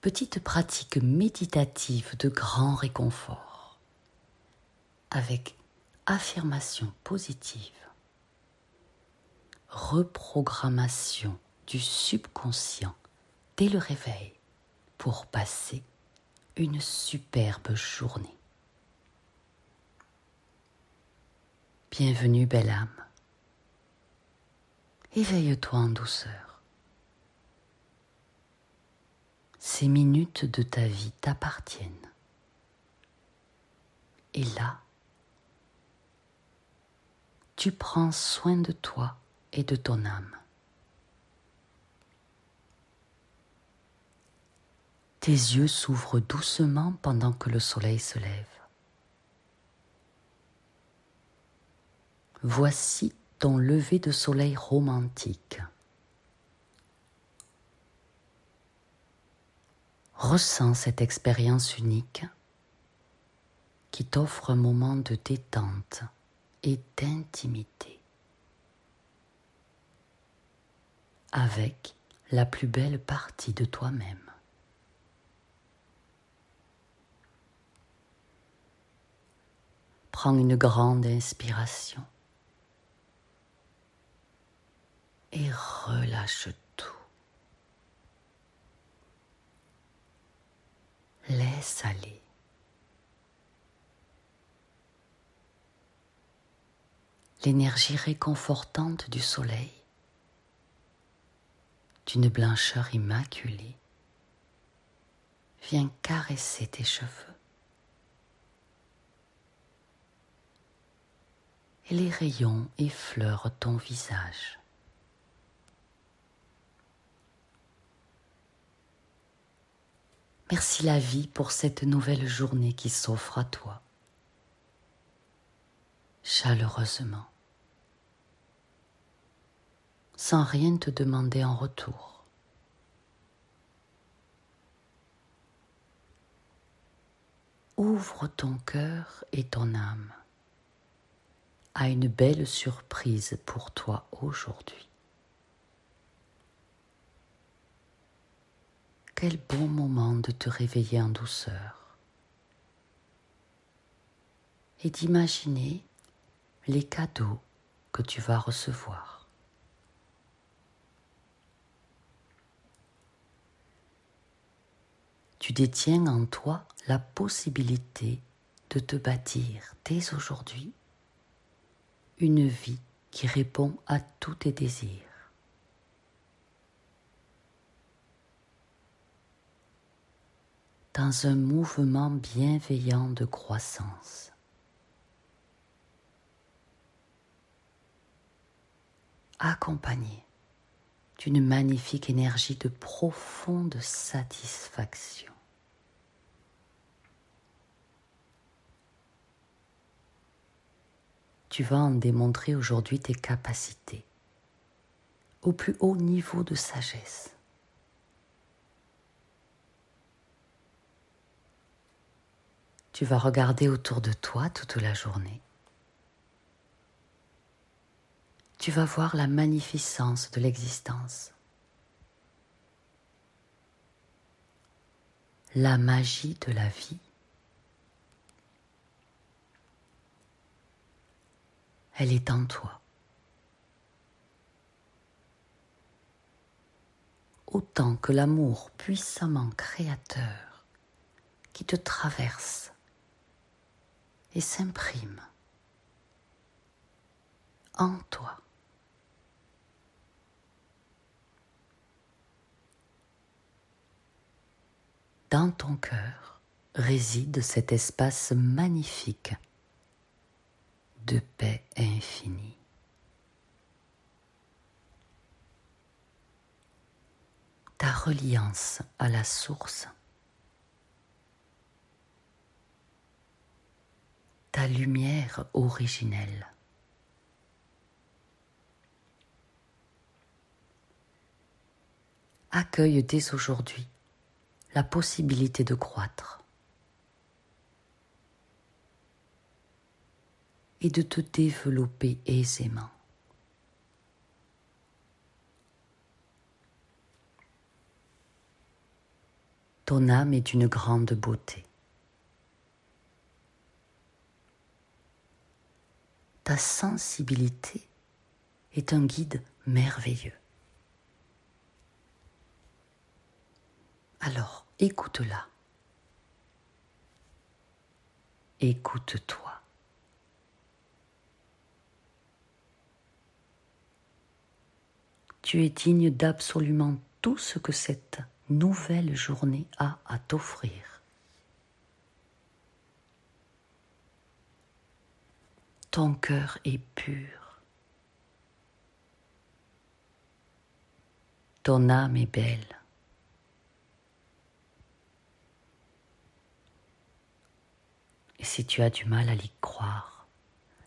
petite pratique méditative de grand réconfort avec affirmation positive, reprogrammation du subconscient dès le réveil pour passer une superbe journée. Bienvenue belle âme. Éveille-toi en douceur. Ces minutes de ta vie t'appartiennent. Et là, tu prends soin de toi et de ton âme. Tes yeux s'ouvrent doucement pendant que le soleil se lève. Voici ton lever de soleil romantique. Ressens cette expérience unique qui t'offre un moment de détente et d'intimité avec la plus belle partie de toi-même. Prends une grande inspiration et relâche tout. Laisse aller. L'énergie réconfortante du soleil, d'une blancheur immaculée, vient caresser tes cheveux. Et les rayons effleurent ton visage. Merci la vie pour cette nouvelle journée qui s'offre à toi. Chaleureusement. Sans rien te demander en retour. Ouvre ton cœur et ton âme à une belle surprise pour toi aujourd'hui. Quel bon moment de te réveiller en douceur et d'imaginer les cadeaux que tu vas recevoir. Tu détiens en toi la possibilité de te bâtir dès aujourd'hui une vie qui répond à tous tes désirs. Dans un mouvement bienveillant de croissance. Accompagné d'une magnifique énergie de profonde satisfaction. Tu vas en démontrer aujourd'hui tes capacités au plus haut niveau de sagesse. Tu vas regarder autour de toi toute la journée. Tu vas voir la magnificence de l'existence. La magie de la vie. Elle est en toi. Autant que l'amour puissamment créateur qui te traverse et s'imprime en toi. Dans ton cœur réside cet espace magnifique de paix infinie. Ta reliance à la source ta lumière originelle. Accueille dès aujourd'hui la possibilité de croître et de te développer aisément. Ton âme est d'une grande beauté. Ta sensibilité est un guide merveilleux. Alors, écoute-la. Écoute-toi. Tu es digne d'absolument tout ce que cette nouvelle journée a à t'offrir. Ton cœur est pur. Ton âme est belle. Et si tu as du mal à y croire,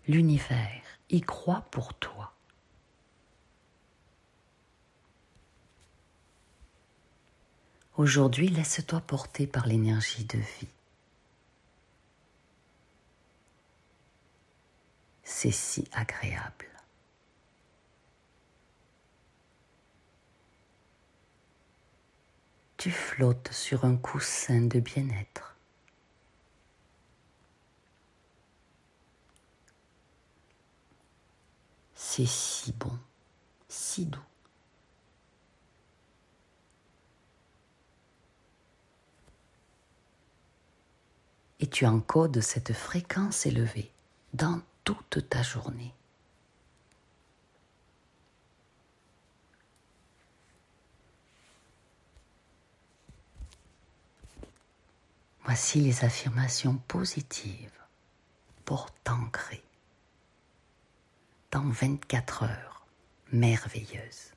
l'univers y croit pour toi. Aujourd'hui, laisse-toi porter par l'énergie de vie. C'est si agréable. Tu flottes sur un coussin de bien-être. C'est si bon, si doux. Et tu encodes cette fréquence élevée dans toute ta journée. Voici les affirmations positives pour t'ancrer dans 24 heures merveilleuses.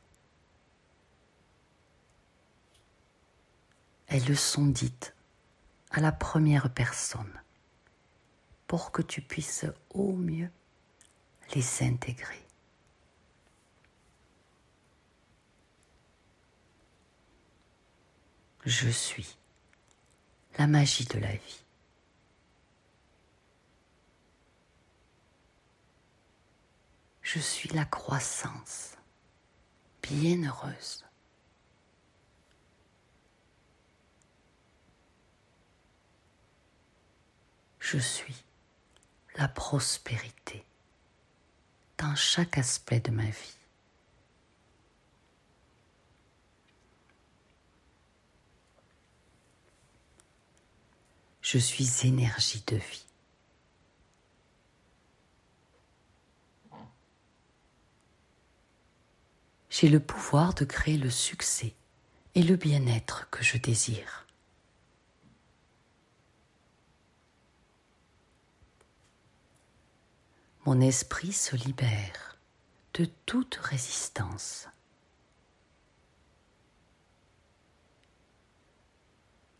Elles sont dites à la première personne pour que tu puisses au mieux les intégrer. Je suis la magie de la vie. Je suis la croissance bienheureuse. Je suis la prospérité dans chaque aspect de ma vie. Je suis énergie de vie. J'ai le pouvoir de créer le succès et le bien-être que je désire. Mon esprit se libère de toute résistance.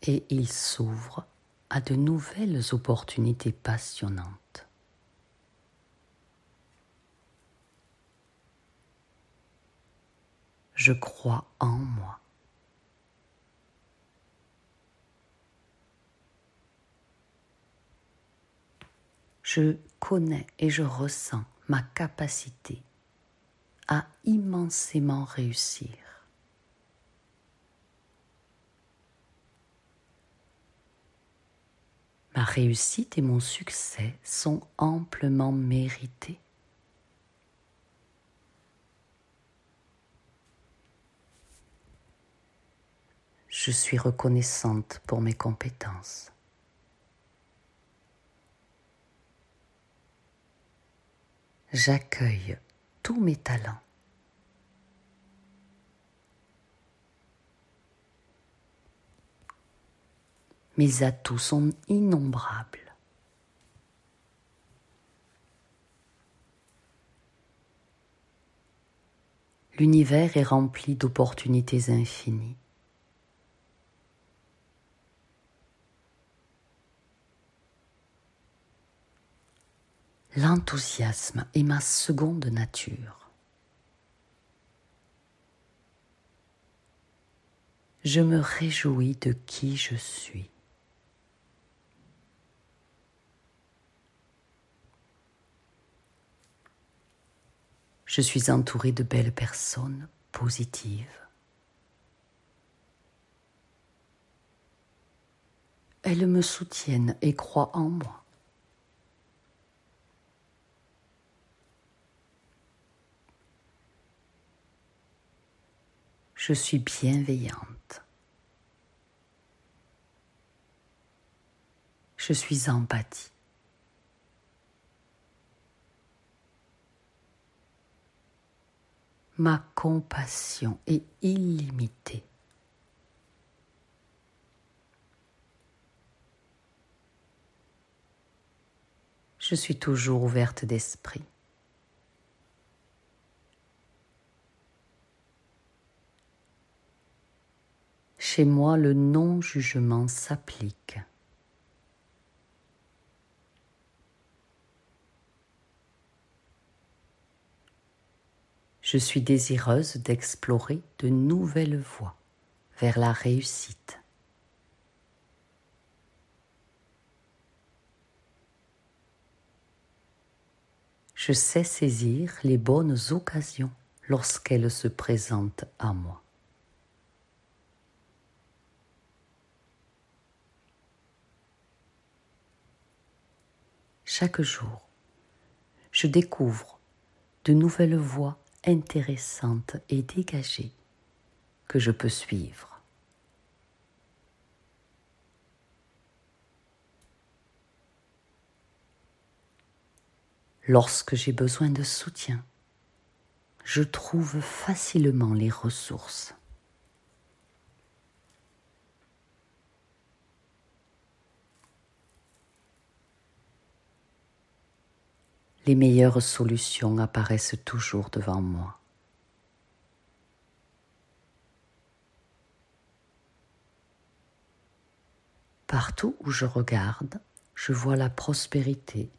Et il s'ouvre à de nouvelles opportunités passionnantes. Je crois en moi. Je connais et je ressens ma capacité à immensément réussir. Ma réussite et mon succès sont amplement mérités. Je suis reconnaissante pour mes compétences. J'accueille tous mes talents. Mes atouts sont innombrables. L'univers est rempli d'opportunités infinies. L'enthousiasme est ma seconde nature. Je me réjouis de qui je suis. Je suis entouré de belles personnes positives. elles me soutiennent et croient en moi. Je suis bienveillante. Je suis empathie. Ma compassion est illimitée. Je suis toujours ouverte d'esprit. Chez moi, le non-jugement s'applique. Je suis désireuse d'explorer de nouvelles voies vers la réussite. Je sais saisir les bonnes occasions lorsqu'elles se présentent à moi. Chaque jour, je découvre de nouvelles voies intéressantes et dégagées que je peux suivre. Lorsque j'ai besoin de soutien, je trouve facilement les ressources. Les meilleures solutions apparaissent toujours devant moi. Partout où je regarde, je vois la prospérité,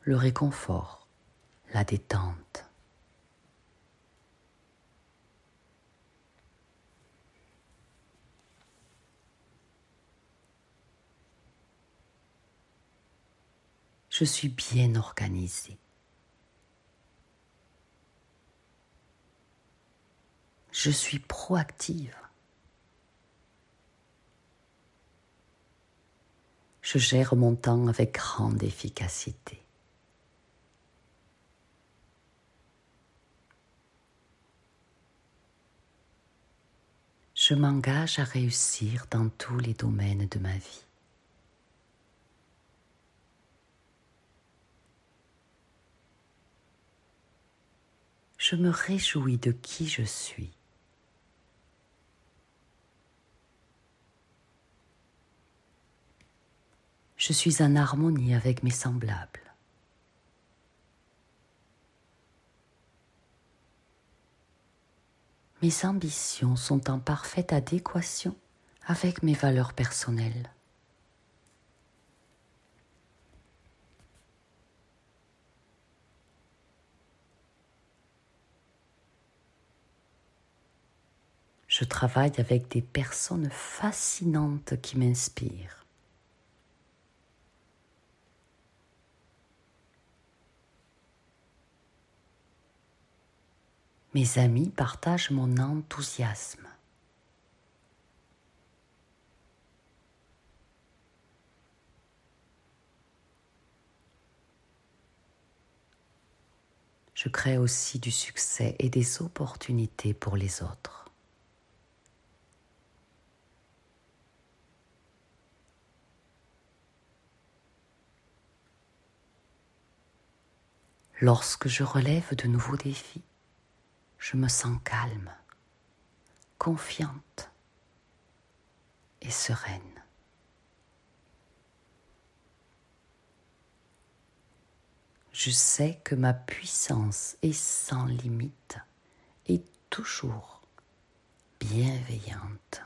le réconfort, la détente. Je suis bien organisée. Je suis proactive. Je gère mon temps avec grande efficacité. je m'engage à réussir dans tous les domaines de ma vie. Je me réjouis de qui je suis. Je suis en harmonie avec mes semblables. mes ambitions sont en parfaite adéquation avec mes valeurs personnelles. Je travaille avec des personnes fascinantes qui m'inspirent. Mes amis partagent mon enthousiasme. Je crée aussi du succès et des opportunités pour les autres. Lorsque je relève de nouveaux défis, je me sens calme, confiante et sereine. Je sais que ma puissance est sans limite et toujours bienveillante.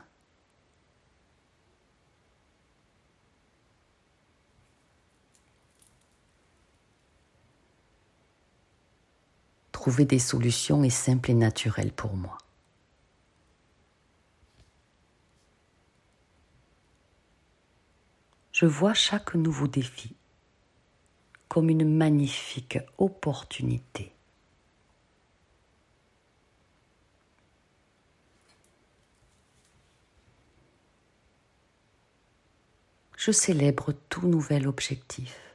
Trouver des solutions est simple et naturel pour moi. Je vois chaque nouveau défi comme une magnifique opportunité. je célèbre tout nouvel objectif.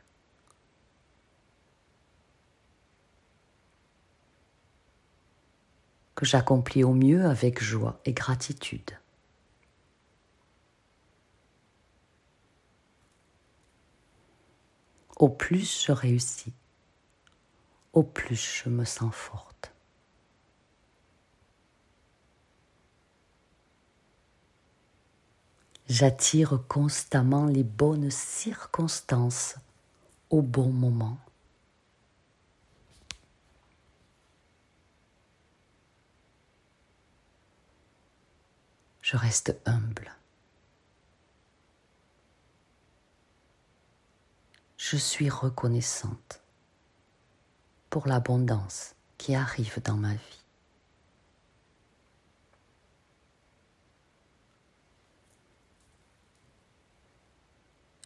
J'accomplis au mieux avec joie et gratitude. Au plus je réussis, au plus je me sens forte. J'attire constamment les bonnes circonstances au bon moment. Je reste humble. Je suis reconnaissante pour l'abondance qui arrive dans ma vie.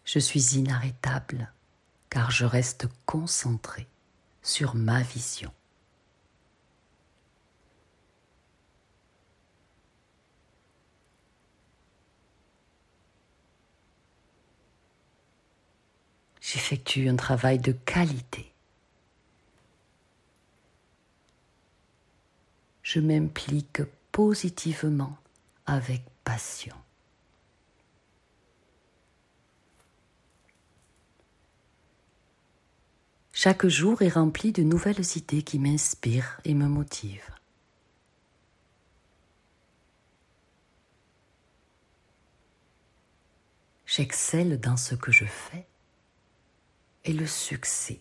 Je suis inarrêtable car je reste concentré sur ma vision. J'effectue un travail de qualité. Je m'implique positivement avec passion. Chaque jour est rempli de nouvelles idées qui m'inspirent et me motivent. J'excelle dans ce que je fais et le succès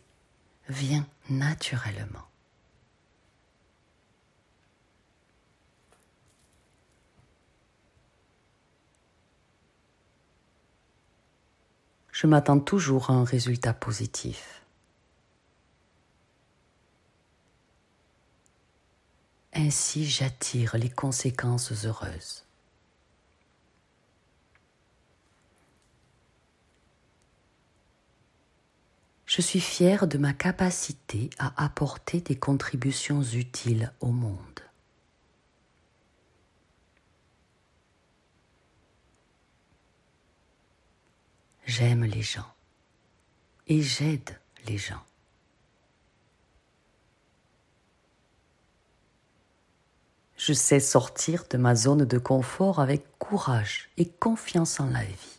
vient naturellement. Je m'attends toujours à un résultat positif. Ainsi j'attire les conséquences heureuses. Je suis fière de ma capacité à apporter des contributions utiles au monde. J'aime les gens et j'aide les gens. Je sais sortir de ma zone de confort avec courage et confiance en la vie.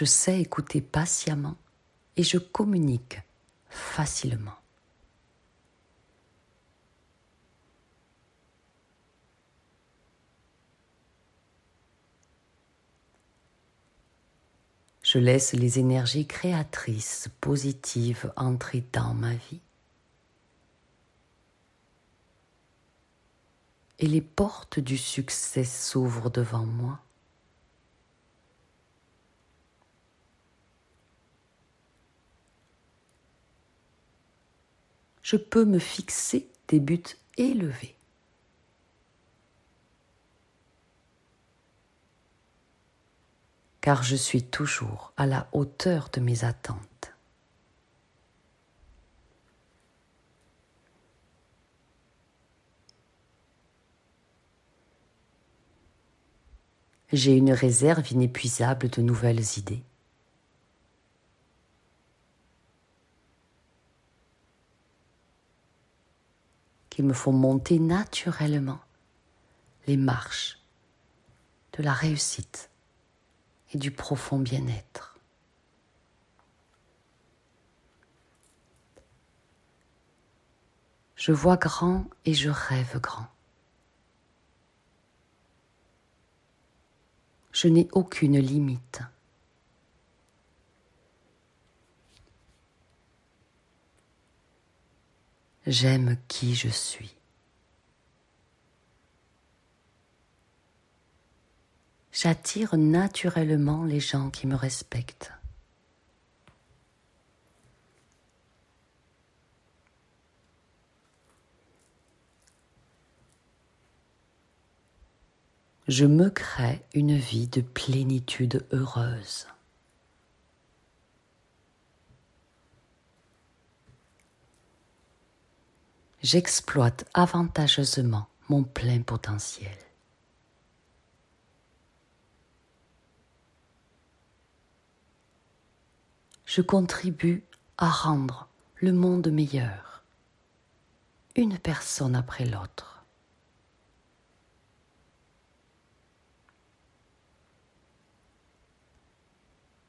Je sais écouter patiemment et je communique facilement. Je laisse les énergies créatrices positives entrer dans ma vie. Et les portes du succès s'ouvrent devant moi. Je peux me fixer des buts élevés. car je suis toujours à la hauteur de mes attentes. J'ai une réserve inépuisable de nouvelles idées. Qui me font monter naturellement les marches de la réussite et du profond bien-être. Je vois grand et je rêve grand. Je n'ai aucune limite. J'aime qui je suis. j'attire naturellement les gens qui me respectent. Je me crée une vie de plénitude heureuse. J'exploite avantageusement mon plein potentiel. Je contribue à rendre le monde meilleur, une personne après l'autre.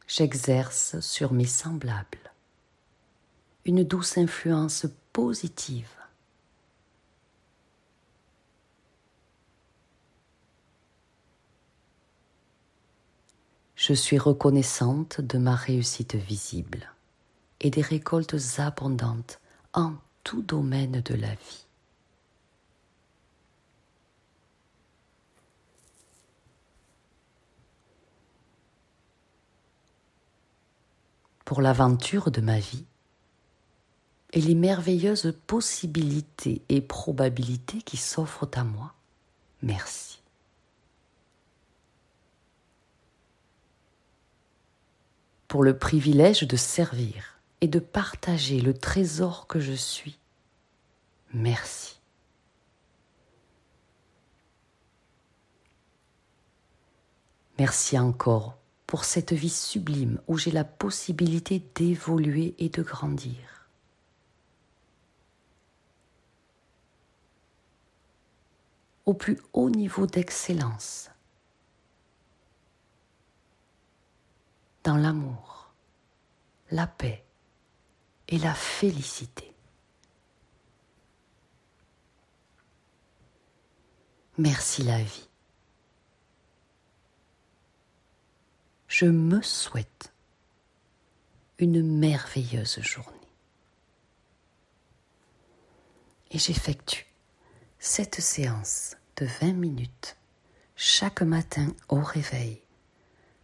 J'exerce sur mes semblables une douce influence positive Je suis reconnaissante de ma réussite visible et des récoltes abondantes en tout domaine de la vie. Pour l'aventure de ma vie et les merveilleuses possibilités et probabilités qui s'offrent à moi, merci. Pour le privilège de servir et de partager le trésor que je suis. Merci. Merci encore pour cette vie sublime où j'ai la possibilité d'évoluer et de grandir. Au plus haut niveau d'excellence. Dans l'amour, la paix et la félicité. Merci la vie. Je me souhaite une merveilleuse journée. Et j'effectue cette séance de 20 minutes chaque matin au réveil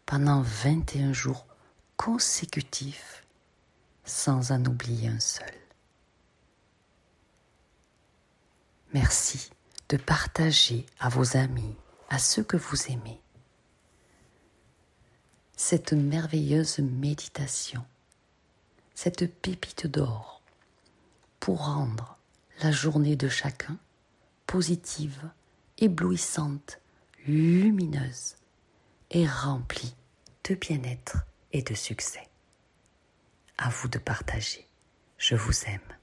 pendant 21 jours consécutifs sans en oublier un seul. Merci de partager à vos amis, à ceux que vous aimez, cette merveilleuse méditation, cette pépite d'or pour rendre la journée de chacun positive, éblouissante, lumineuse et rempli de bien-être et de succès. À vous de partager. Je vous aime.